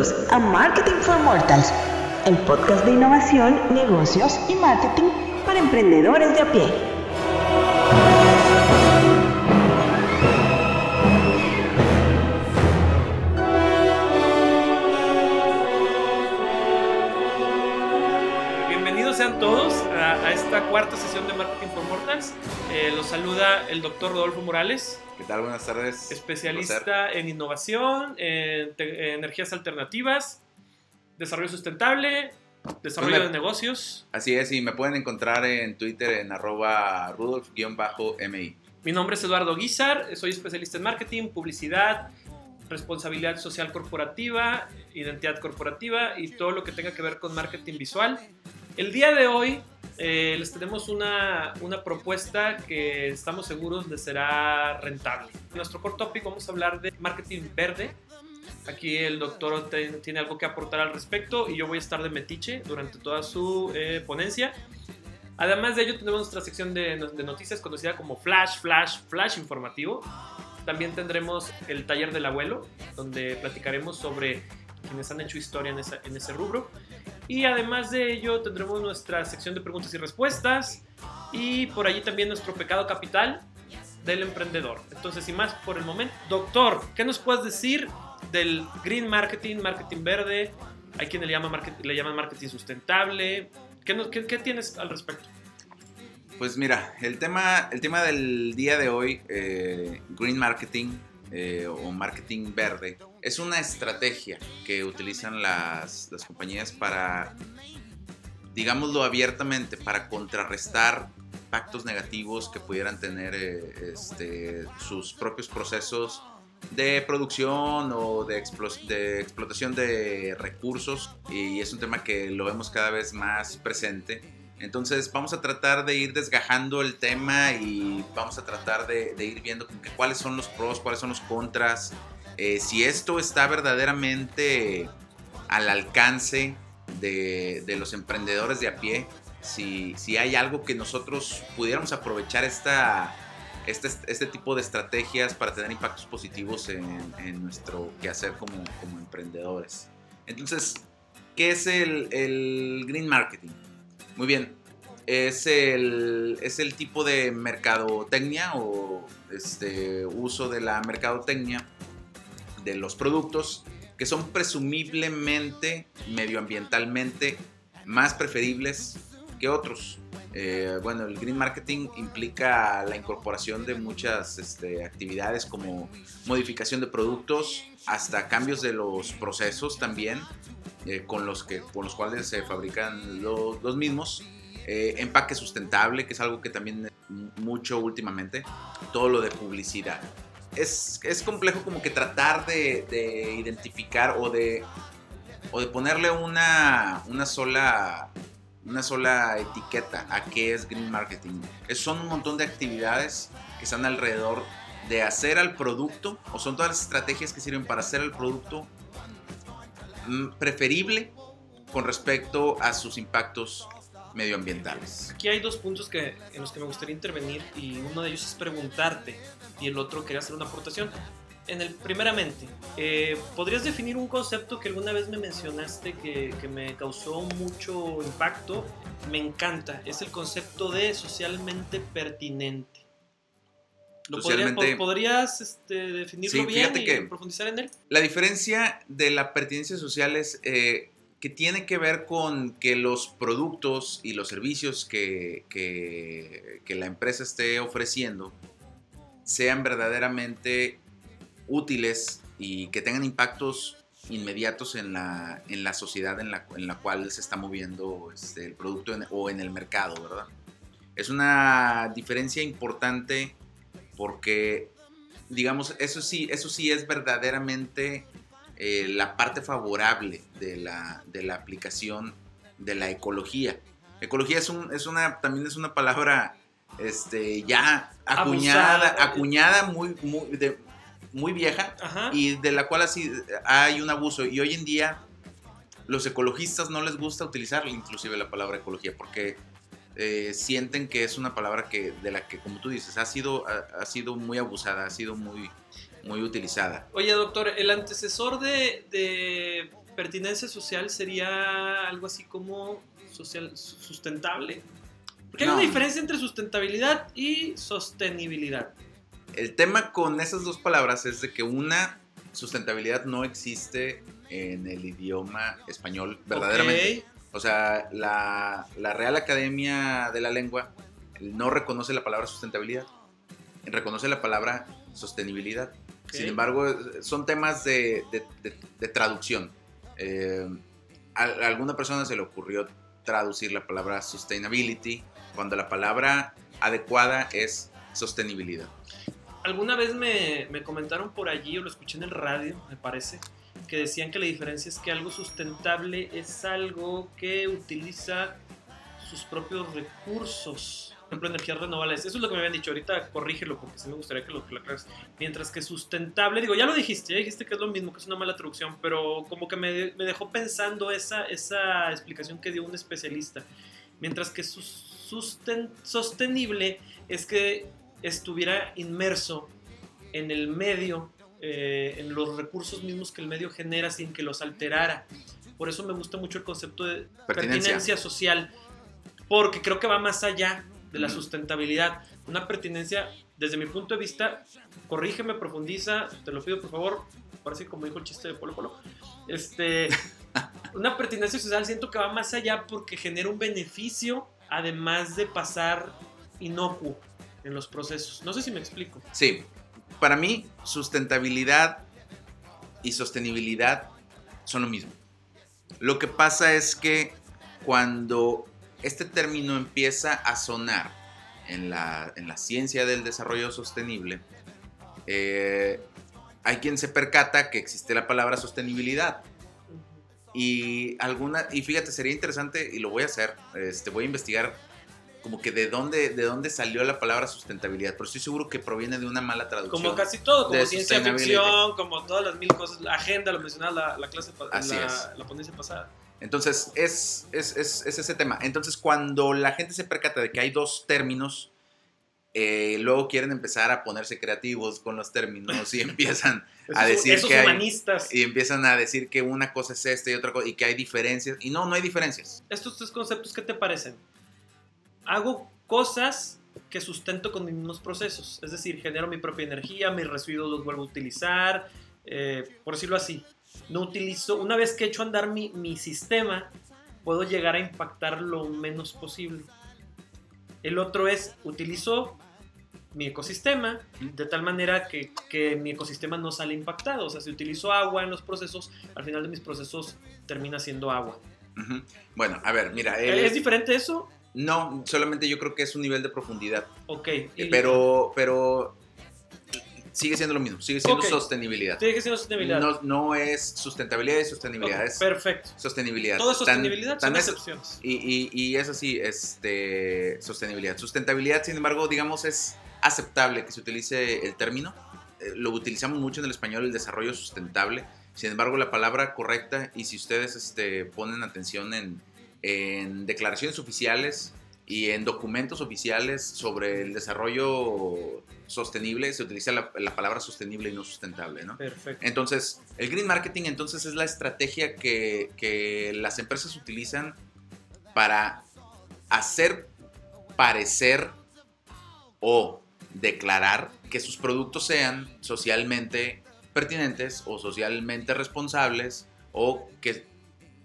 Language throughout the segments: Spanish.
A Marketing for Mortals, el podcast de innovación, negocios y marketing para emprendedores de a pie. Bienvenidos sean todos a, esta cuarta sesión de Marketing for Mortals. Eh, los saluda el doctor Rodolfo Morales, ¿Qué tal? Buenas tardes. Especialista en innovación, en, en energías alternativas, desarrollo sustentable, desarrollo Pues me- de negocios. Así es, y me pueden encontrar en Twitter en arroba rudolf-mi. Mi nombre es Eduardo Guizar, soy especialista en marketing, publicidad, responsabilidad social corporativa, identidad corporativa y todo lo que tenga que ver con marketing visual. El día de hoy eh, les tenemos una, una propuesta que estamos seguros les será rentable. En nuestro core topic vamos a hablar de marketing verde. Aquí el doctor te- tiene algo que aportar al respecto y yo voy a estar de metiche durante toda su eh, ponencia. Además de ello, tenemos nuestra sección de, de noticias conocida como Flash, Flash, Flash informativo. También tendremos el taller del abuelo, donde platicaremos sobre quienes han hecho historia en, esa- en ese rubro. Y además de ello, tendremos nuestra sección de preguntas y respuestas. Y por allí también nuestro pecado capital del emprendedor. Entonces, sin más por el momento, doctor, ¿qué nos puedes decir del green marketing, marketing verde? Hay quienes le marketing, le llaman marketing sustentable. ¿Qué, nos- qué- qué tienes al respecto? Pues mira, el tema, el tema del día de hoy, eh, Green Marketing eh, o Marketing Verde, es una estrategia que utilizan las, las compañías para, digámoslo abiertamente, para contrarrestar impactos negativos que pudieran tener eh, este, sus propios procesos de producción o de, de explotación de recursos y es un tema que lo vemos cada vez más presente. Entonces vamos a tratar de ir desgajando el tema y vamos a tratar de, de ir viendo que cuáles son los pros, cuáles son los contras, eh, si esto está verdaderamente al alcance de, los emprendedores de a pie, si, si hay algo que nosotros pudiéramos aprovechar esta, este, este tipo de estrategias para tener impactos positivos en, en nuestro quehacer como, como emprendedores. Entonces, ¿qué es el, el green marketing? Muy bien, es el, es el tipo de mercadotecnia o este, uso de la mercadotecnia de los productos que son presumiblemente medioambientalmente más preferibles que otros. Eh, bueno, el green marketing implica la incorporación de muchas este, actividades como modificación de productos, hasta cambios de los procesos también, eh, con, los que, con los cuales se fabrican lo- los mismos. Eh, empaque sustentable, que es algo que también mucho últimamente. Todo lo de publicidad. Es, es complejo como que tratar de, de identificar o de, o de ponerle una, una sola una sola etiqueta a qué es green marketing. Es, son un montón de actividades que están alrededor de hacer al producto, o son todas las estrategias que sirven para hacer al producto mm, preferible con respecto a sus impactos medioambientales. Aquí hay dos puntos que, en los que me gustaría intervenir y uno de ellos es preguntarte y el otro quería hacer una aportación. En el, primeramente, eh, ¿podrías definir un concepto que alguna vez me mencionaste que, que me causó mucho impacto? Me encanta, es el concepto de socialmente pertinente. ¿Lo podrías- Socialmente- po- ¿Podrías este, definirlo Sí, bien y que- profundizar en él? La diferencia de la pertinencia social es eh, que tiene que ver con que los productos y los servicios que, que- la empresa esté ofreciendo sean verdaderamente útiles y que tengan impactos inmediatos en la, en la sociedad en la, en la cual se está moviendo este, el producto o en el mercado, ¿verdad? Es una diferencia importante porque, digamos, eso sí, eso sí es verdaderamente eh, la parte favorable de la, de la aplicación de la ecología. Ecología es, un, es una, también es una palabra este, ya acuñada, Abusada. acuñada muy, muy, de- muy vieja Ajá. y de la cual así hay un abuso. Y hoy en día los ecologistas no les gusta utilizar inclusive la palabra ecología porque eh, sienten que es una palabra que de la que, como tú dices, ha sido, ha, ha sido muy abusada, ha sido muy, muy utilizada. Oye, doctor, el antecesor de, de pertinencia social sería algo así como social sustentable. Porque hay No. una diferencia entre sustentabilidad y sostenibilidad. El tema con esas dos palabras es de que una sustentabilidad no existe en el idioma español verdaderamente. O sea, la, la Real Academia de la Lengua no reconoce la palabra sustentabilidad, reconoce la palabra sostenibilidad. Sin embargo, son temas de, de- de- de traducción. Eh, a, a alguna persona se le ocurrió traducir la palabra sustainability cuando la palabra adecuada es sostenibilidad. Alguna vez me, me comentaron por allí, o lo escuché en el radio, me parece, que decían que la diferencia es que algo sustentable es algo que utiliza sus propios recursos. Ejemplo, energías renovables. Eso es lo que me habían dicho. Ahorita corrígelo porque sí me gustaría que lo, que lo aclares. Mientras que sustentable, digo, ya lo dijiste, ya dijiste que es lo mismo, que es una mala traducción, pero como que me, me dejó pensando esa, esa explicación que dio un especialista. Mientras que sus- susten- sostenible es que estuviera inmerso en el medio, eh, en los recursos mismos que el medio genera sin que los alterara. Por eso me gusta mucho el concepto de Pertinencia. pertinencia, social, porque creo que va más allá de la sustentabilidad. Una pertinencia, desde mi punto de vista, corrígeme, profundiza, te lo pido por favor, parece como dijo el chiste de Polo Polo. Este, una pertinencia social siento que va más allá porque genera un beneficio, además de pasar inocuo en los procesos. No sé si me explico. Sí, para mí sustentabilidad y sostenibilidad son lo mismo. Lo que pasa es que cuando este término empieza a sonar en la, en la ciencia del desarrollo sostenible, eh, hay quien se percata que existe la palabra sostenibilidad. Y alguna, y fíjate, sería interesante, y lo voy a hacer, este, voy a investigar como que de dónde, de dónde salió la palabra sustentabilidad, pero estoy seguro que proviene de una mala traducción. Como casi todo, como ciencia ficción, como todas las mil cosas, la agenda, lo mencionaba la, la clase, Así la, es. la ponencia pasada. Entonces, es, es, es- es ese tema. Entonces, cuando la gente se percata de que hay dos términos, eh, luego quieren empezar a ponerse creativos con los términos y empiezan, A Esos- decir esos que hay- humanistas. y empiezan a decir que una cosa es esta y otra cosa, y que hay diferencias. Y no, no hay diferencias. Estos tres conceptos, ¿qué te parecen? Hago cosas que sustento con mis mismos procesos. Es decir, genero mi propia energía, mis residuos los vuelvo a utilizar, eh, por decirlo así. No utilizo, una vez que he hecho andar mi, mi sistema, puedo llegar a impactar lo menos posible. El otro es, utilizo mi ecosistema de tal manera que, que mi ecosistema no sale impactado. O sea, si utilizo agua en los procesos, al final de mis procesos termina siendo agua. Bueno, a ver, mira. ¿Es diferente eso? no, solamente yo creo que es un nivel de profundidad. Ok. Eh, Pero, pero sigue siendo lo mismo, sigue siendo Ok. sostenibilidad. Que ser sostenibilidad. No, no es sustentabilidad y sostenibilidad, es Perfecto. sostenibilidad. Todo es sostenibilidad, tan son es- excepciones. y, y, y es así, este, sostenibilidad. Sustentabilidad, sin embargo, digamos, es aceptable que se utilice el término. Eh, Lo utilizamos mucho en el español, el desarrollo sustentable. Sin embargo, la palabra correcta, y si ustedes este, ponen atención en, en declaraciones oficiales y en documentos oficiales sobre el desarrollo sostenible, se utiliza la, la palabra sostenible y no sustentable, ¿no? Perfecto. Entonces, el green marketing entonces es la estrategia que, que las empresas utilizan para hacer parecer o declarar que sus productos sean socialmente pertinentes o socialmente responsables o que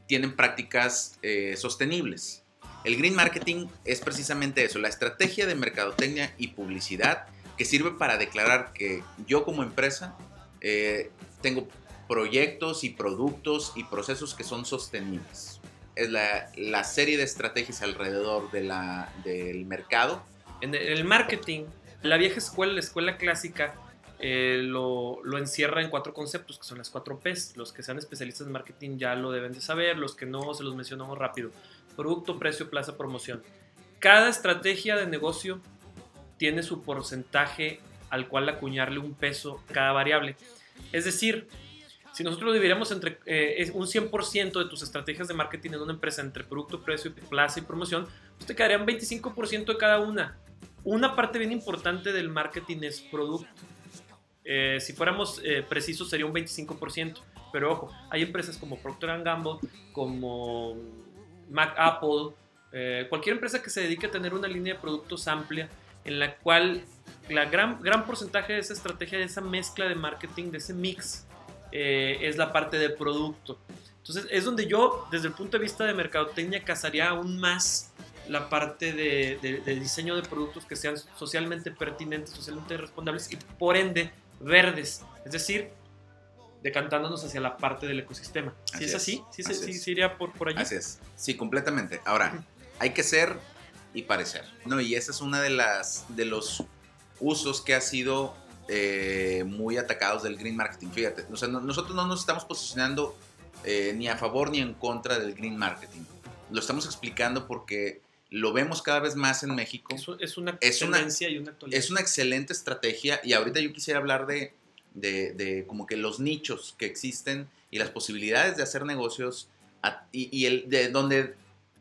tienen prácticas eh, sostenibles. El green marketing es precisamente eso, la estrategia de mercadotecnia y publicidad que sirve para declarar que yo como empresa eh, tengo proyectos y productos y procesos que son sostenibles. Es la, la serie de estrategias alrededor de la, del mercado. En el- marketing, la vieja escuela, la escuela clásica, eh, lo, lo encierra en cuatro conceptos, que son las cuatro P's. Los que sean especialistas en marketing ya lo deben de saber, los que no, se los mencionamos rápido. Producto, precio, plaza, promoción. Cada estrategia de negocio tiene su porcentaje al cual acuñarle un peso cada variable. Es decir, si nosotros dividiéramos entre eh, un 100% de tus estrategias de marketing en una empresa entre producto, precio, plaza y promoción, pues te quedarían 25% de cada una. Una parte bien importante del marketing es producto. Eh, si fuéramos eh, precisos sería un 25%, Pero ojo, hay empresas como Procter Gamble, como Mac Apple, eh, cualquier empresa que se dedique a tener una línea de productos amplia en la cual la gran, gran porcentaje de esa estrategia, de esa mezcla de marketing, de ese mix, eh, es la parte de producto. Entonces es donde yo, desde el punto de vista de mercadotecnia, casaría aún más la parte de, de, diseño de productos que sean socialmente pertinentes, socialmente responsables y por ende verdes. Es decir, decantándonos hacia la parte del ecosistema. Si es, así, ¿Sí, sí, iría por, por allí. Así es, sí, completamente. Ahora, hay que ser y parecer, ¿no? Y ese es uno de, las, de los usos que ha sido eh, muy atacados del green marketing. Fíjate, o sea, nosotros no nos estamos posicionando eh, ni a favor ni en contra del green marketing. Lo estamos explicando porque lo vemos cada vez más en México. Es, una tendencia y una actualidad. Es una excelente estrategia y ahorita yo quisiera hablar de, de, como que los nichos que existen y las posibilidades de hacer negocios y, y, el, de donde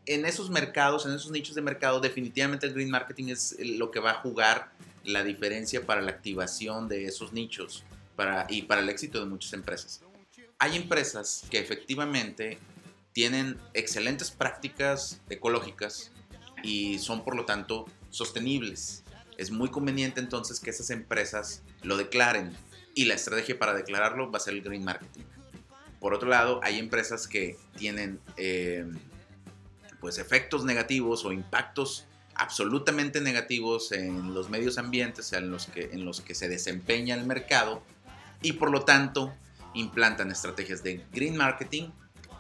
en esos mercados, en esos nichos de mercado, definitivamente el green marketing es lo que va a jugar la diferencia para la activación de esos nichos para, y para el éxito de muchas empresas. Hay empresas que efectivamente tienen excelentes prácticas ecológicas y son por lo tanto sostenibles. Es muy conveniente entonces que esas empresas lo declaren y la estrategia para declararlo va a ser el green marketing. Por otro lado, hay empresas que tienen eh, pues efectos negativos o impactos absolutamente negativos en los medios ambientes en los que, en los que se desempeña el mercado y por lo tanto implantan estrategias de green marketing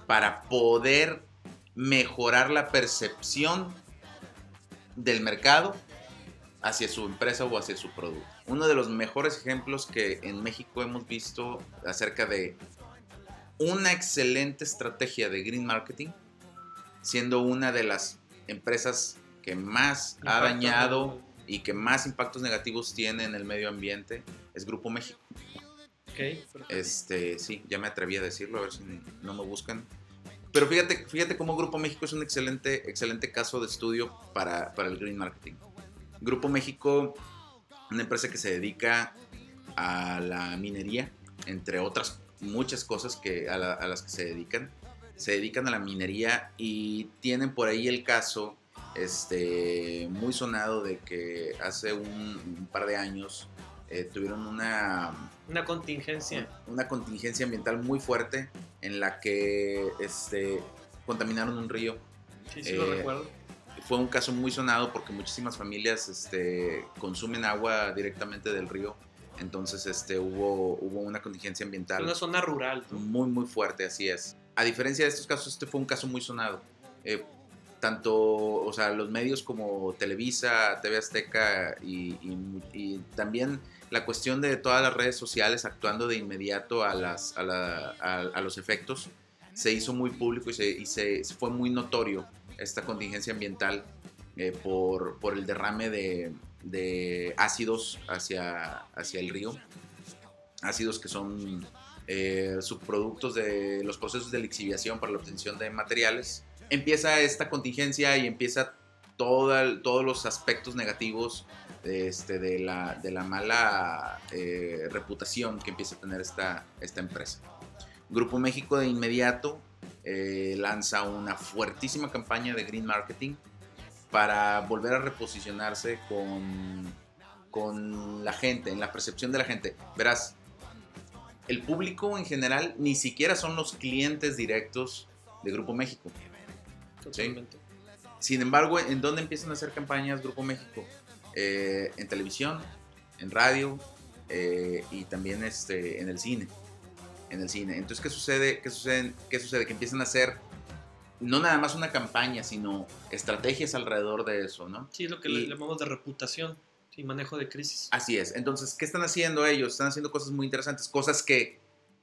para poder mejorar la percepción del mercado hacia su empresa o hacia su producto. Uno de los mejores ejemplos que en México hemos visto acerca de una excelente estrategia de green marketing siendo una de las empresas que más ha dañado y que más impactos negativos tiene en el medio ambiente, es Grupo México. Okay, este, sí, ya me atreví a decirlo, a ver si no me buscan. Pero fíjate, fíjate cómo Grupo México es un excelente, excelente caso de estudio para, para el green marketing. Grupo México, una empresa que se dedica a la minería, entre otras muchas cosas que, a las que se dedican se dedican a la minería y tienen por ahí el caso este, muy sonado de que hace un, par de años eh, tuvieron una... Una contingencia. Una, contingencia ambiental muy fuerte en la que este, contaminaron un río. Sí, sí, lo eh, recuerdo. Fue un caso muy sonado porque muchísimas familias este, consumen agua directamente del río. Entonces este, hubo, hubo una contingencia ambiental. Una zona rural. Muy, muy fuerte, así es a diferencia de estos casos, este fue un caso muy sonado. Eh, tanto, o sea, los medios como Televisa, TV Azteca y, también la cuestión de todas las redes sociales actuando de inmediato a, las, a, los efectos, se hizo muy público y, se, fue muy notorio esta contingencia ambiental eh, por, el derrame de, de, ácidos hacia, hacia el río, ácidos que son eh, subproductos de los procesos de lixiviación para la obtención de materiales. Empieza esta contingencia y empieza todos los aspectos negativos este, de, la, de, la, mala eh, reputación que empieza a tener esta, esta empresa. Grupo México de inmediato eh, lanza una fuertísima campaña de green marketing para volver a reposicionarse con, con la gente, en la percepción de la gente. Verás, el público en general ni siquiera son los clientes directos de Grupo México. Totalmente. Sin embargo, ¿en dónde empiezan a hacer campañas Grupo México? Eh, en televisión, en radio eh, y también este, en el cine. En el cine. Entonces, ¿qué sucede? ¿Qué sucede? ¿Qué sucede? Que empiezan a hacer no nada más una campaña, sino estrategias alrededor de eso, ¿no? Sí, es lo que le llamamos de reputación y manejo de crisis. Así es. Entonces, ¿qué están haciendo ellos? Están haciendo cosas muy interesantes, cosas que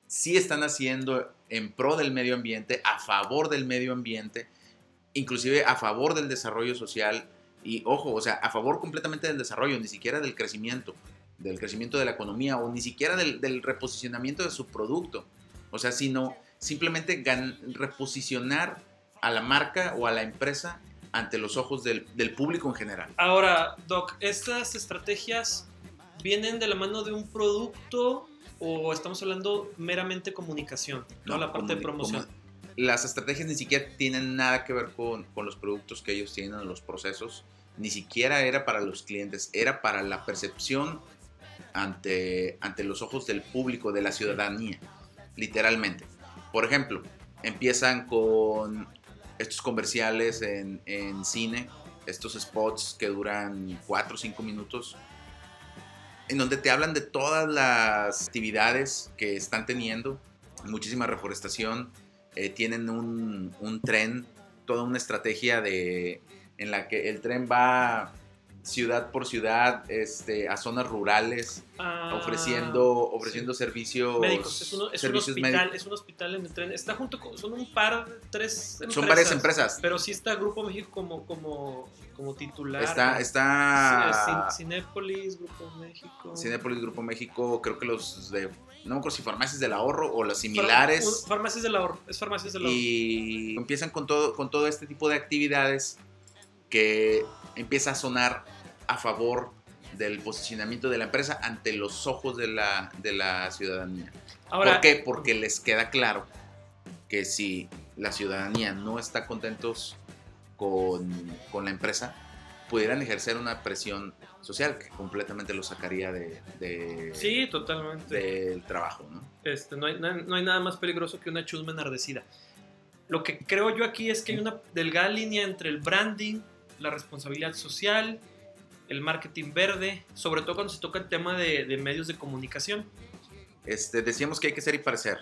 sí están haciendo en pro del medio ambiente, a favor del medio ambiente, inclusive a favor del desarrollo social y, ojo, o sea, a favor completamente del desarrollo, ni siquiera del crecimiento, del crecimiento de la economía o ni siquiera del, reposicionamiento de su producto. O sea, sino simplemente reposicionar a la marca o a la empresa ante los ojos del, público en general. Ahora, Doc, estas estrategias vienen de la mano de un producto o estamos hablando meramente comunicación? No, la parte de promoción. las estrategias ni siquiera tienen nada que ver con, con los productos que ellos tienen, los procesos. Ni siquiera era para los clientes, era para la percepción ante, ante los ojos del público, de la ciudadanía, literalmente. Por ejemplo, empiezan con estos comerciales en, cine, estos spots que duran 4 o 5 minutos, en donde te hablan de todas las actividades que están teniendo, muchísima reforestación, eh, tienen un, un tren, toda una estrategia de, en la que el tren va ciudad por ciudad, este, a zonas rurales, Ah, ofreciendo, ofreciendo servicios, médicos. Es, uno- es un servicios hospital, médicos. es un hospital en el tren. Está junto con, son un par, tres empresas. Son varias empresas. Pero sí está Grupo México como, como, como titular. Está, está Cin- Cinépolis, Grupo México. Cinépolis, Grupo México, creo que los de, no me acuerdo si Farmacias del Ahorro o las similares. Far- un- Farmacias del ahorro. Es Farmacias del ahorro. y empiezan con todo, con todo este tipo de actividades que empieza a sonar a favor del posicionamiento de la empresa ante los ojos de la, de la ciudadanía. Ahora, ¿Por qué? Porque les queda claro que si la ciudadanía no está contentos con, con la empresa, pudieran ejercer una presión social que completamente lo sacaría de, de- Sí, totalmente. del trabajo, ¿no? Este, no, hay, no hay nada más peligroso que una chusma enardecida. Lo que creo yo aquí es que hay una delgada línea entre el branding, la responsabilidad social, el marketing verde, sobre todo cuando se toca el tema de, medios de comunicación. Este, decíamos que hay que ser y parecer.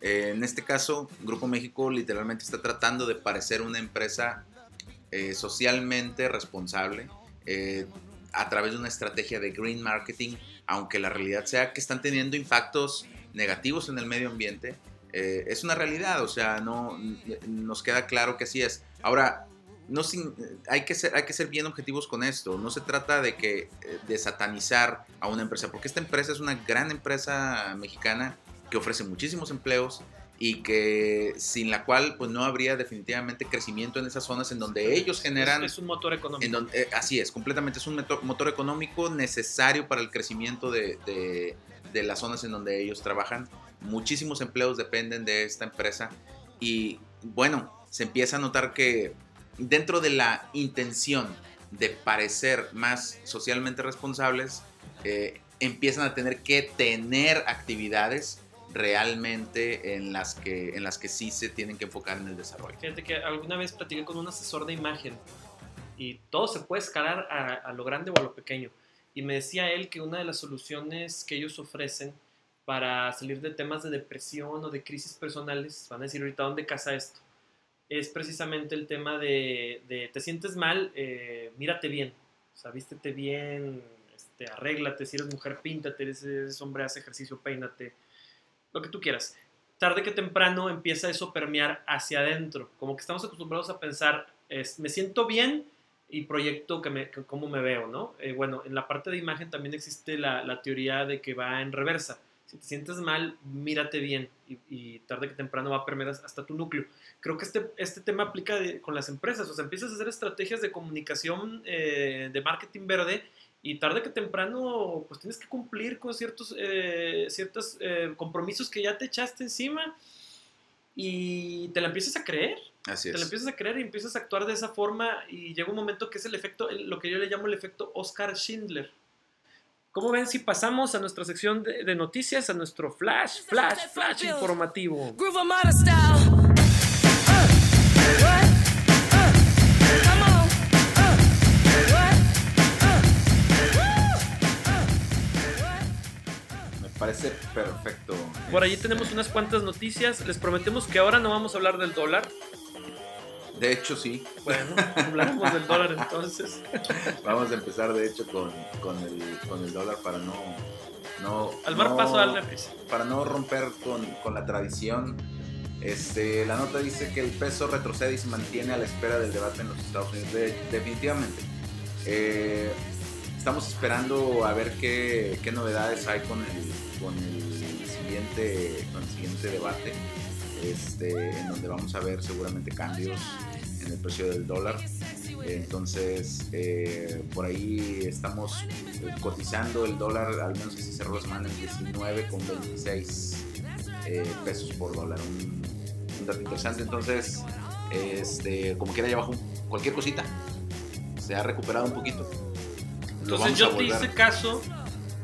Eh, en este caso, Grupo México literalmente está tratando de parecer una empresa eh, socialmente responsable eh, a través de una estrategia de green marketing, aunque la realidad sea que están teniendo impactos negativos en el medio ambiente. es una realidad, o sea, no nos queda claro que así es. Ahora, no sin- hay, que ser, hay que ser bien objetivos con esto. No se trata de que eh, de satanizar a una empresa, porque esta empresa es una gran empresa mexicana que ofrece muchísimos empleos y que sin la cual pues no habría definitivamente crecimiento en esas zonas en donde ellos generan Es, es un motor económico. en donde, eh, así es, completamente es un motor económico necesario para el crecimiento de, de- de las zonas en donde ellos trabajan. Muchísimos empleos dependen de esta empresa y bueno, se empieza a notar que dentro de la intención de parecer más socialmente responsables, eh, empiezan a tener que tener actividades realmente en las, que, en las que sí se tienen que enfocar en el desarrollo. Fíjate que alguna vez platiqué con un asesor de imagen y todo se puede escalar a, a lo grande o a lo pequeño. Y me decía él que una de las soluciones que ellos ofrecen para salir de temas de depresión o de crisis personales, van a decir ahorita dónde casa esto, es precisamente el tema de, te sientes mal, eh, mírate bien, o sea, vístete bien, este, arréglate, si eres mujer, píntate, si eres hombre, haz ejercicio, peínate, lo que tú quieras tarde que temprano empieza eso a permear hacia adentro. Como que estamos acostumbrados a pensar, es, me siento bien y proyecto que me, que cómo me veo, ¿no? Eh, bueno, en la parte de imagen también existe la teoría de que va en reversa. Si te sientes mal, mírate bien y, y tarde que temprano va a permear hasta tu núcleo. Creo que este, este tema aplica de- con las empresas. O sea, empiezas a hacer estrategias de comunicación, eh, de marketing verde y tarde que temprano pues tienes que cumplir con ciertos, eh, ciertos eh, compromisos que ya te echaste encima y te la empiezas a creer, Así te la es. empiezas a creer y empiezas a actuar de esa forma y llega un momento que es el efecto, lo que yo le llamo el efecto Oscar Schindler. ¿Cómo ven si pasamos a nuestra sección de, de noticias, a nuestro flash, flash, flash informativo? Uh? Uh. Uh? Me parece perfecto. Por allí Este, tenemos unas cuantas noticias. Les prometemos que ahora no vamos a hablar del dólar. De hecho, sí. Bueno, hablaremos del dólar entonces. Vamos a empezar, de hecho, con, con, el, con el dólar para no. no Al mar no- paso, darle prisa. Para no romper con, con la tradición. Este, la nota dice que el peso retrocede y se mantiene a la espera del debate en los Estados Unidos. De- definitivamente. Eh, estamos esperando a ver qué, qué novedades hay con el, con el siguiente, con el siguiente debate. Este, en donde vamos a ver seguramente cambios en el precio del dólar. Entonces, eh, por ahí estamos eh, cotizando el dólar, al menos así cerró la semana, en 19,26 eh, pesos por dólar. Un, un dato interesante. Entonces, este, como quiera, ya bajó cualquier cosita. Se ha recuperado un poquito. Entonces yo te hice caso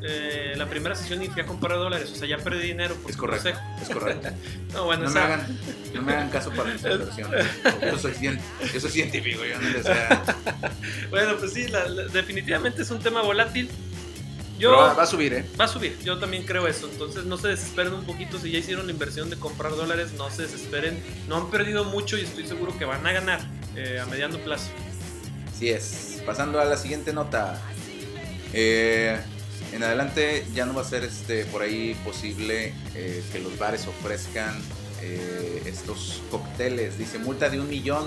eh, la primera sesión y fui a comprar dólares. O sea, ya perdí dinero. por Es correcto, es correcto. No, bueno, No me, esa- hagan, no me hagan caso para esta versión. Yo soy, yo soy científico, yo no les. Bueno, pues sí, la- la- definitivamente es un tema volátil. Yo, Pero va a subir, ¿eh? Va a subir, yo también creo eso. Entonces no se desesperen un poquito. Si ya hicieron la inversión de comprar dólares, no se desesperen. No han perdido mucho y estoy seguro que van a ganar eh, a mediano plazo. Así es. Pasando a la siguiente nota. Eh, en adelante ya no va a ser este por ahí posible eh, que los bares ofrezcan eh, estos cócteles. Dice multa de un millón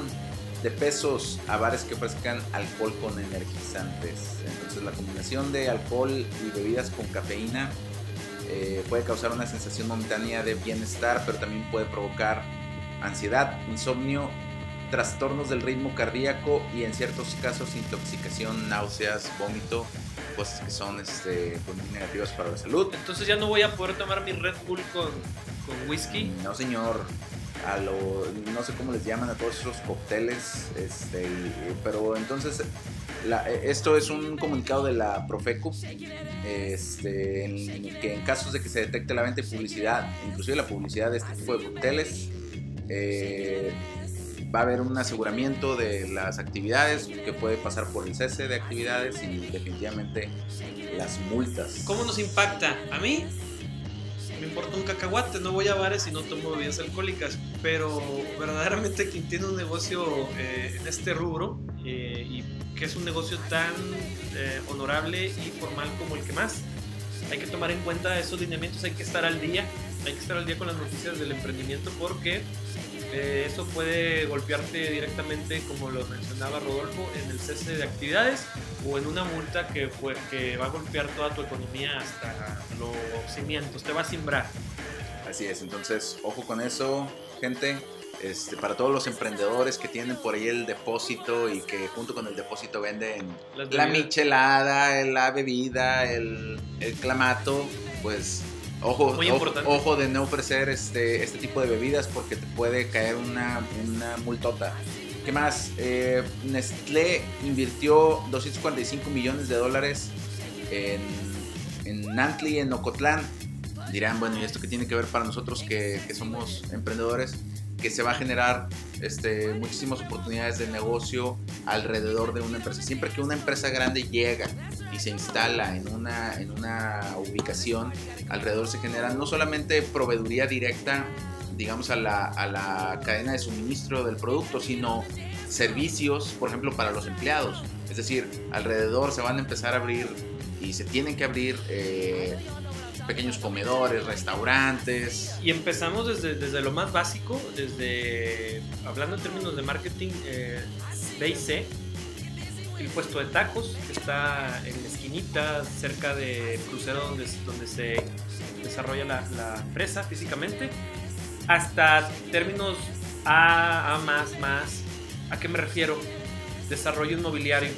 de pesos a bares que ofrezcan alcohol con energizantes. Entonces la combinación de alcohol y bebidas con cafeína eh, puede causar una sensación momentánea de bienestar, pero también puede provocar ansiedad, insomnio, trastornos del ritmo cardíaco y en ciertos casos intoxicación, náuseas, vómito, cosas que son este, pues, negativas para la salud. Entonces ya no voy a poder tomar mi Red Bull con, con whisky. No señor, a lo, no sé cómo les llaman a todos esos cócteles, este, pero entonces la- eh, esto es un comunicado de la Profeco, este, en que en casos de que se detecte la venta y publicidad, inclusive la publicidad de este tipo de cócteles, eh, va a haber un aseguramiento de las actividades que puede pasar por el cese de actividades y definitivamente las multas. ¿Cómo nos impacta? A mí me importa un cacahuate, no voy a bares y no tomo bebidas alcohólicas, pero verdaderamente quien tiene un negocio eh, en este rubro eh, y que es un negocio tan eh, honorable y formal como el que más, hay que tomar en cuenta esos lineamientos, hay que estar al día, hay que estar al día con las noticias del emprendimiento porque eh, eso puede golpearte directamente, como lo mencionaba Rodolfo, en el cese de actividades o en una multa que, fue, que va a golpear toda tu economía hasta los cimientos, te va a simbrar. Así es, entonces ojo con eso, gente. Este, para todos los emprendedores que tienen por ahí el depósito y que junto con el depósito venden la michelada, la bebida, el, el clamato, pues ojo, Muy ojo, ojo de no ofrecer este, este tipo de bebidas porque te puede caer una, una multota. ¿Qué más? Eh, Nestlé invirtió 245 millones de dólares en, en Nantli, en Ocotlán. Dirán, bueno, ¿y esto qué tiene que ver para nosotros que, que somos emprendedores? Que se va a generar este, muchísimas oportunidades de negocio alrededor de una empresa. Siempre que una empresa grande llega se instala en una, en una ubicación, alrededor se genera no solamente proveeduría directa, digamos, a la, a la cadena de suministro del producto, sino servicios, por ejemplo, para los empleados. Es decir, alrededor se van a empezar a abrir y se tienen que abrir eh, pequeños comedores, restaurantes. Y empezamos desde, desde lo más básico, desde, hablando en términos de marketing, eh, B y C, el puesto de tacos, que está en la esquinita, cerca de crucero donde, donde se desarrolla la, la empresa físicamente, hasta términos A, A, más, más. ¿A qué me refiero? Desarrollo inmobiliario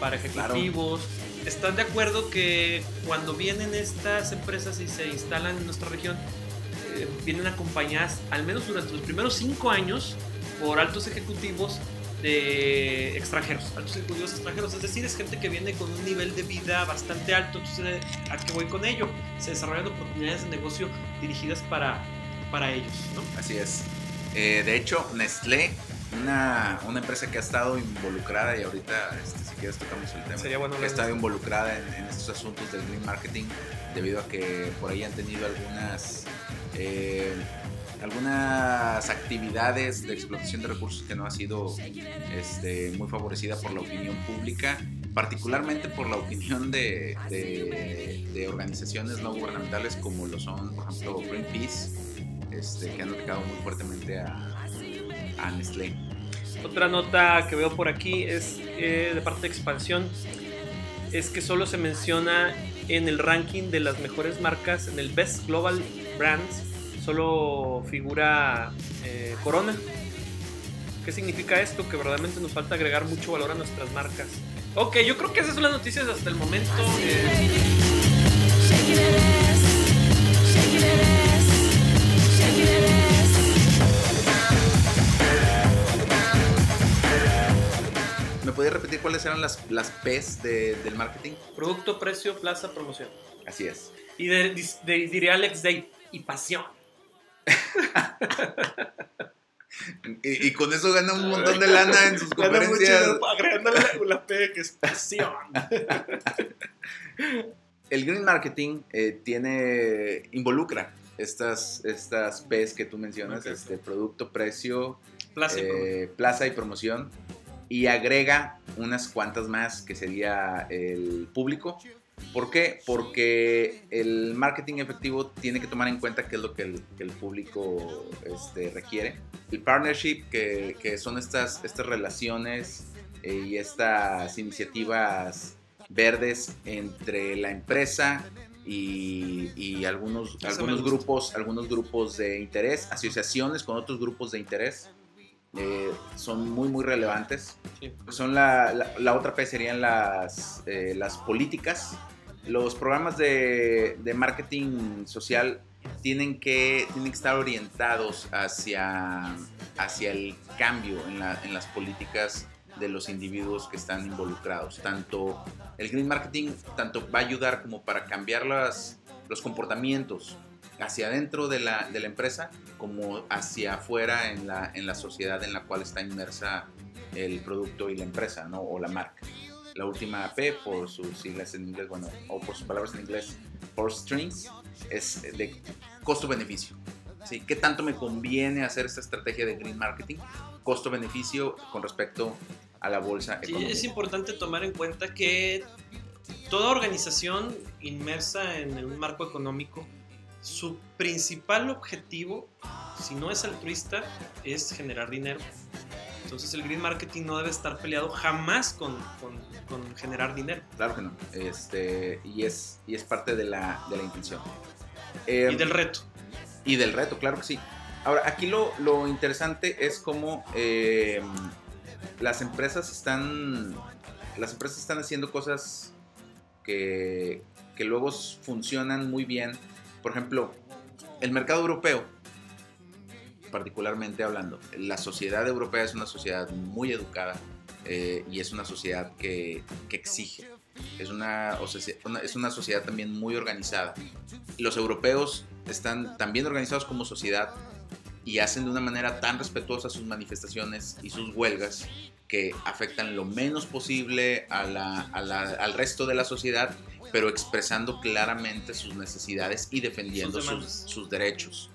para ejecutivos. ¿Están de acuerdo que cuando vienen estas empresas y se instalan en nuestra región, eh, vienen acompañadas, al menos durante los primeros cinco años, por altos ejecutivos de extranjeros, altos ejecutivos extranjeros, es decir, es gente que viene con un nivel de vida bastante alto, entonces ¿a qué voy con ello? Se desarrollan oportunidades de negocio dirigidas para, para ellos, ¿no? Así es. Eh, de hecho, Nestlé, una, una empresa que ha estado involucrada, y ahorita, este, si quieres, tocamos el tema, Sería bueno que ha estado involucrada en, en estos asuntos del green marketing, debido a que por ahí han tenido algunas. eh, algunas actividades de explotación de recursos que no ha sido este, muy favorecida por la opinión pública, particularmente por la opinión de, de- de organizaciones no gubernamentales como lo son, por ejemplo, Greenpeace, este, que han atacado muy fuertemente a, a Nestlé. Otra nota que veo por aquí es eh, de parte de expansión, es que solo se menciona en el ranking de las mejores marcas, en el Best Global Brands, solo figura eh, Corona, ¿Qué significa esto? Que verdaderamente nos falta agregar mucho valor a nuestras marcas. Ok, yo creo que esas son las noticias hasta el momento. Eh. ¿Me podías repetir cuáles eran las, las P's de- del marketing? producto, precio, plaza, promoción. Así es. Y de, de- diría Alex Day, y pasión. Y, y con eso gana un montón de lana en sus Gana mucho, conferencias. agregándole la, P que es pasión. El green marketing eh, tiene involucra estas, estas P's que tú mencionas, Ok. este, producto, precio, Plaza y promoción. eh, plaza y promoción, y agrega unas cuantas más que sería el público. ¿Por qué? Porque el marketing efectivo tiene que tomar en cuenta qué es lo que el, que el público este, requiere. El partnership, que, que son estas, estas relaciones eh, y estas iniciativas verdes entre la empresa y, y algunos, Eso algunos grupos, algunos grupos de interés, asociaciones con otros grupos de interés, eh, son muy muy relevantes. Sí. Son la, la- la otra P serían las, eh, las políticas. Los programas de, de marketing social tienen que, tienen que estar orientados hacia, hacia el cambio en, la- en las políticas de los individuos que están involucrados. Tanto el green marketing tanto va a ayudar como para cambiar las, los comportamientos hacia adentro de la, de la empresa como hacia afuera en la, en la sociedad en la cual está inmersa el producto y la empresa, ¿no? O la marca. La última P, por sus siglas en inglés, bueno, o por sus palabras en inglés, por strings, es de costo-beneficio. ¿sí? ¿Qué tanto me conviene hacer esta estrategia de green marketing? Costo-beneficio con respecto a la bolsa Sí, económica. es importante tomar en cuenta que toda organización inmersa en un marco económico, su principal objetivo, si no es altruista, es generar dinero. Entonces el green marketing no debe estar peleado jamás con, con- con generar dinero. Claro que no. Este, y, es, y es parte de la, de la intención. Eh, Y del reto. Y del reto, claro que sí. Ahora, aquí lo, lo interesante es cómo eh, las empresas están. Las empresas están haciendo cosas que, que luego funcionan muy bien. Por ejemplo, el mercado europeo, particularmente hablando, la sociedad europea es una sociedad muy educada eh, y es una sociedad que, que exige. Es una, o sea, una- es una sociedad también muy organizada. Los europeos están tan bien organizados como sociedad y hacen de una manera tan respetuosa sus manifestaciones y sus huelgas que afectan lo menos posible a la- a la- al resto de la sociedad, pero expresando claramente sus necesidades y defendiendo Sus sus, derechos.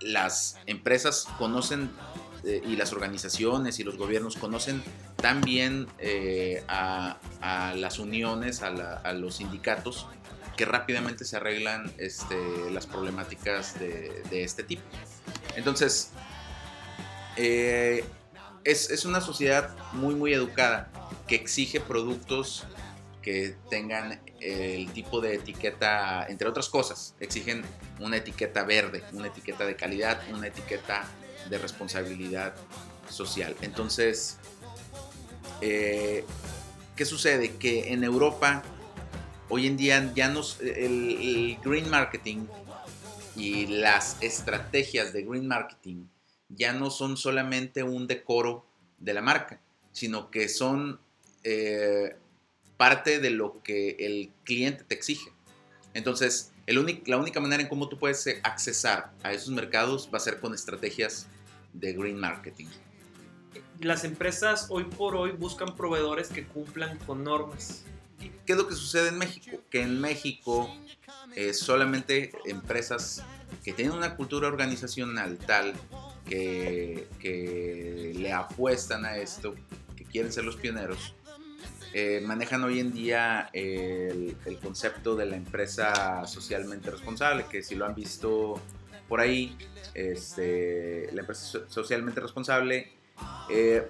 Las empresas conocen eh, y las organizaciones y los gobiernos conocen tan bien eh, a, a las uniones, a, la- a los sindicatos, que rápidamente se arreglan este, las problemáticas de, de este tipo. Entonces, eh, es, es una sociedad muy, muy educada que exige productos que tengan el tipo de etiqueta, entre otras cosas, exigen una etiqueta verde, una etiqueta de calidad, una etiqueta de responsabilidad social. Entonces, eh, ¿qué sucede? Que en Europa hoy en día ya nos, el, el green marketing y las estrategias de green marketing ya no son solamente un decoro de la marca, sino que son eh, parte de lo que el cliente te exige. Entonces, el la única manera en cómo tú puedes accesar a esos mercados va a ser con estrategias de green marketing. Las empresas hoy por hoy buscan proveedores que cumplan con normas. ¿Qué es lo que sucede en México? Que en México eh, solamente empresas que tienen una cultura organizacional tal que, que le apuestan a esto, que quieren ser los pioneros, eh, manejan hoy en día el, concepto de la empresa socialmente responsable, que si lo han visto por ahí, este, la empresa so- socialmente responsable eh,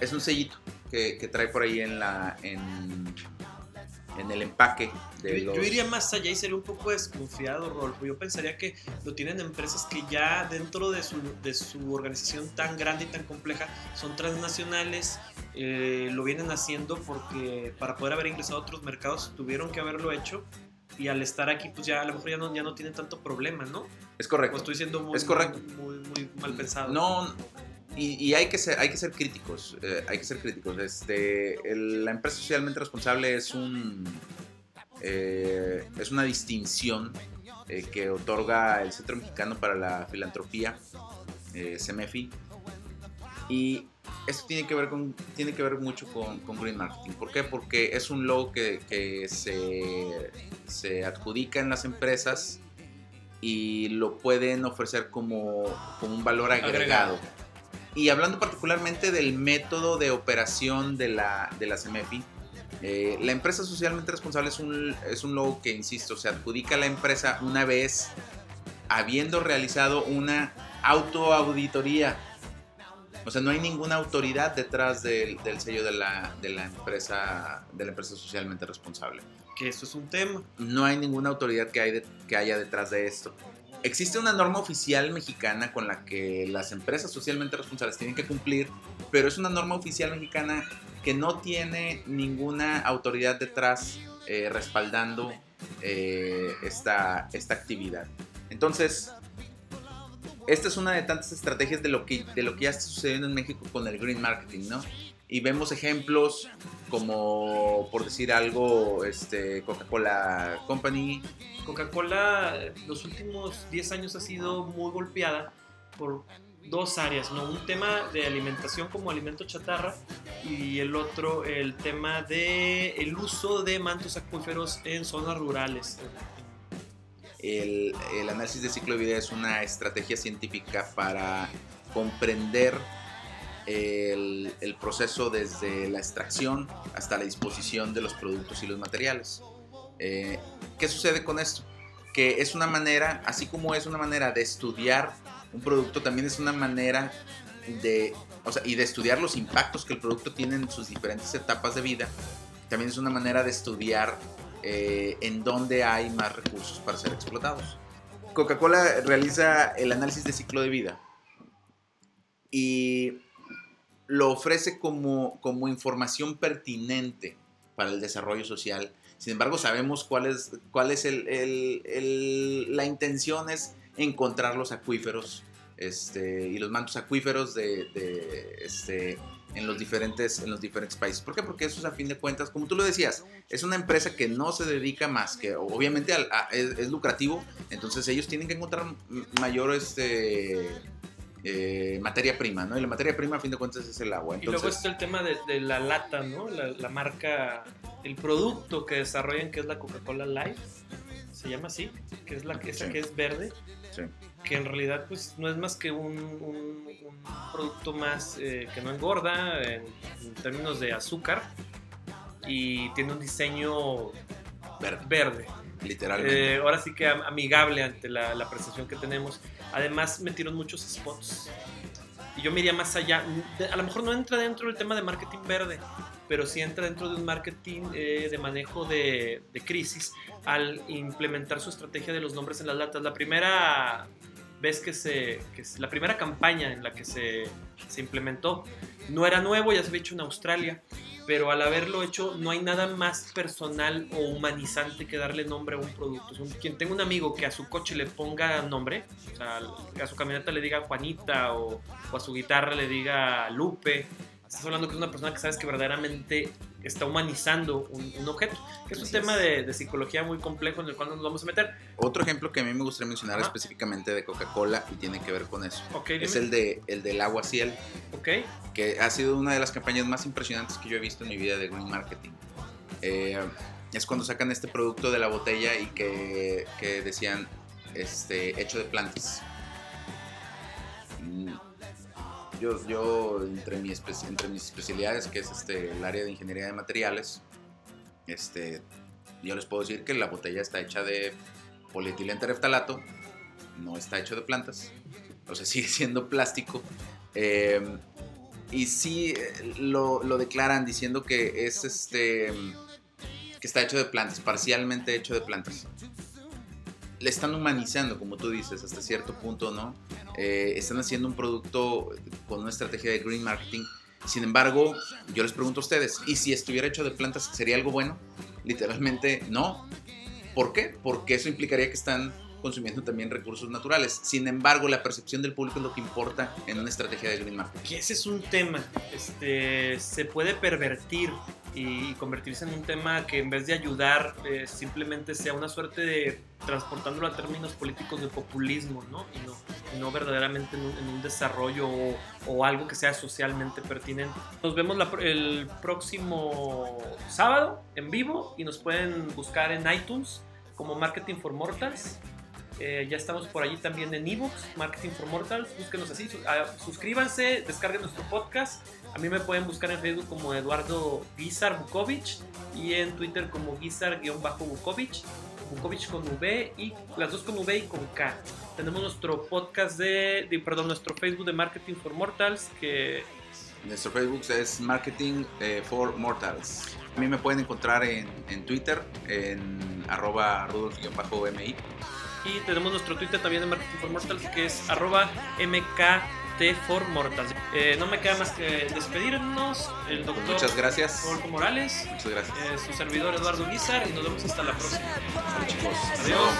es un sellito que, trae por ahí en la, en el empaque de Yo, los... yo iría más allá y sería un poco desconfiado, Rolfo. Yo pensaría que lo tienen empresas que ya dentro de su, de su organización tan grande y tan compleja son transnacionales, eh, lo vienen haciendo porque para poder haber ingresado a otros mercados tuvieron que haberlo hecho y al estar aquí pues ya a lo mejor ya no, ya no tienen tanto problema, ¿no? Es O correcto. estoy siendo muy, Es correcto. muy, muy mal pensado. No, y, y hay, que ser, hay que ser críticos, eh, hay que ser críticos. Este, la empresa socialmente responsable es un eh, es una distinción eh, que otorga el Centro Mexicano para la Filantropía, CEMEFI, y esto tiene que ver, con, tiene que ver mucho con, Green Marketing. ¿Por qué? Porque es un logo que, se, se adjudica en las empresas y lo pueden ofrecer como, como un valor. Agregado. Y hablando particularmente del método de operación de la, de la CEMEFI, eh, la empresa socialmente responsable es un, es un logo que, insisto, se adjudica a la empresa una vez habiendo realizado una autoauditoría. O sea, no hay ninguna autoridad detrás del, del sello de la, de, la empresa, de la empresa socialmente responsable. Que eso es un tema. No hay ninguna autoridad que, hay de- que haya detrás de esto. Existe una norma oficial mexicana con la que las empresas socialmente responsables tienen que cumplir, pero es una norma oficial mexicana que no tiene ninguna autoridad detrás eh, respaldando eh, esta, esta actividad. Entonces, esta es una de tantas estrategias de lo que, de lo que ya está sucediendo en México con el green marketing, ¿no? Y vemos ejemplos como, por decir algo, este, Coca-Cola Company, Coca-Cola los últimos 10 años ha sido muy golpeada por dos áreas, ¿no? Un tema de alimentación como alimento chatarra y el otro el tema de el uso de mantos acuíferos en zonas rurales. El, el análisis de ciclo de vida es una estrategia científica para comprender el, proceso desde la extracción hasta la disposición de los productos y los materiales. Eh, ¿Qué sucede con esto? Que es una manera, así como es una manera de estudiar un producto, también es una manera de, o sea, y de estudiar los impactos que el producto tiene en sus diferentes etapas de vida. También es una manera de estudiar eh, en dónde hay más recursos para ser explotados. Coca-Cola realiza el análisis de ciclo de vida y lo ofrece como, como información pertinente para el desarrollo social. Sin embargo, sabemos cuál es, cuál es el, el- la intención es encontrar los acuíferos este, y los mantos acuíferos de, de, este, en, los diferentes, en los diferentes países. ¿Por qué? Porque eso es a fin de cuentas, como tú lo decías, es una empresa que no se dedica más que, obviamente es, es lucrativo, entonces ellos tienen que encontrar mayor este, eh, materia prima, ¿no? Y la materia prima a fin de cuentas es el agua. Y luego está el tema de, de la lata, ¿no? La, la marca, el producto que desarrollan que es la Coca-Cola Life, se llama así, que es la que, esa Sí. que es verde. sí. que en realidad pues no es más que un, un- un producto más eh, que no engorda en, en términos de azúcar y tiene un diseño Verde, verde. literalmente. Eh, ahora sí que am- amigable ante la, la percepción que tenemos. Además metieron muchos spots. Y yo me más allá. A lo mejor no entra dentro del tema de marketing verde, pero sí entra dentro de un marketing eh, de manejo de, crisis al implementar su estrategia de los nombres en las latas. La primera vez que se, que la primera campaña en la que se, se implementó no era nuevo, ya se había hecho en Australia, pero al haberlo hecho no hay nada más personal o humanizante que darle nombre a un producto. O quien tenga un amigo que a su coche le ponga nombre, o sea, que a su camioneta le diga Juanita o, o a su guitarra le diga Lupe, estás hablando que es una persona que sabes que verdaderamente está humanizando un, un objeto. Que es un tema de, de psicología muy complejo en el cual no nos vamos a meter. Otro ejemplo que a mí me gustaría mencionar Ajá. específicamente de Coca-Cola y tiene que ver con eso. Ok, Es el, de, el del agua ciel, Ok, que ha sido una de las campañas más impresionantes que yo he visto en mi vida de Green Marketing. Eh, es cuando sacan este producto de la botella y que, que decían este, hecho de plantas. Yo, entre, mi entre mis especialidades, que es este, el área de ingeniería de materiales, este, yo les puedo decir que la botella está hecha de polietileno tereftalato, no está hecho de plantas, o sea, sigue siendo plástico. Eh, y sí lo, lo declaran diciendo que es este que está hecho de plantas, parcialmente hecho de plantas. Le están humanizando, como tú dices, hasta cierto punto, ¿no? Eh, están haciendo un producto con una estrategia de green marketing. Sin embargo, yo les pregunto a ustedes, ¿y si estuviera hecho de plantas, sería algo bueno? Literalmente, no. ¿Por qué? Porque eso implicaría que están consumiendo también recursos naturales. Sin embargo, la percepción del público es lo que importa en una estrategia de green marketing. Que ese es un tema. Este, se puede pervertir y convertirse en un tema que en vez de ayudar eh, simplemente sea una suerte de transportándolo a términos políticos de populismo, ¿no? Y no, no verdaderamente en un, en un desarrollo o, o algo que sea socialmente pertinente. Nos vemos la- el próximo sábado en vivo y nos pueden buscar en iTunes como Marketing for Mortals. Eh, ya estamos por allí también en ebooks, Marketing for Mortals. Búsquenos así, ah, suscríbanse, descarguen nuestro podcast. A mí me pueden buscar en Facebook como Eduardo Guizar Bukovic y en Twitter como Guizar-Bukovic. Bukovic con V y las dos con V y con K. Tenemos nuestro podcast de, de- perdón, nuestro Facebook de Marketing for Mortals que Nuestro Facebook es Marketing eh, for Mortals. A mí me pueden encontrar en, en Twitter, en arroba rudolf-mi. Y tenemos nuestro Twitter también de Marketing for Mortals que es arroba MKT for Mortals. Eh, no me queda más que despedirnos. El doctor muchas gracias. Rodolfo Morales, Muchas gracias. eh, su servidor Eduardo Guizar y nos vemos hasta la próxima. Chicos. Adiós.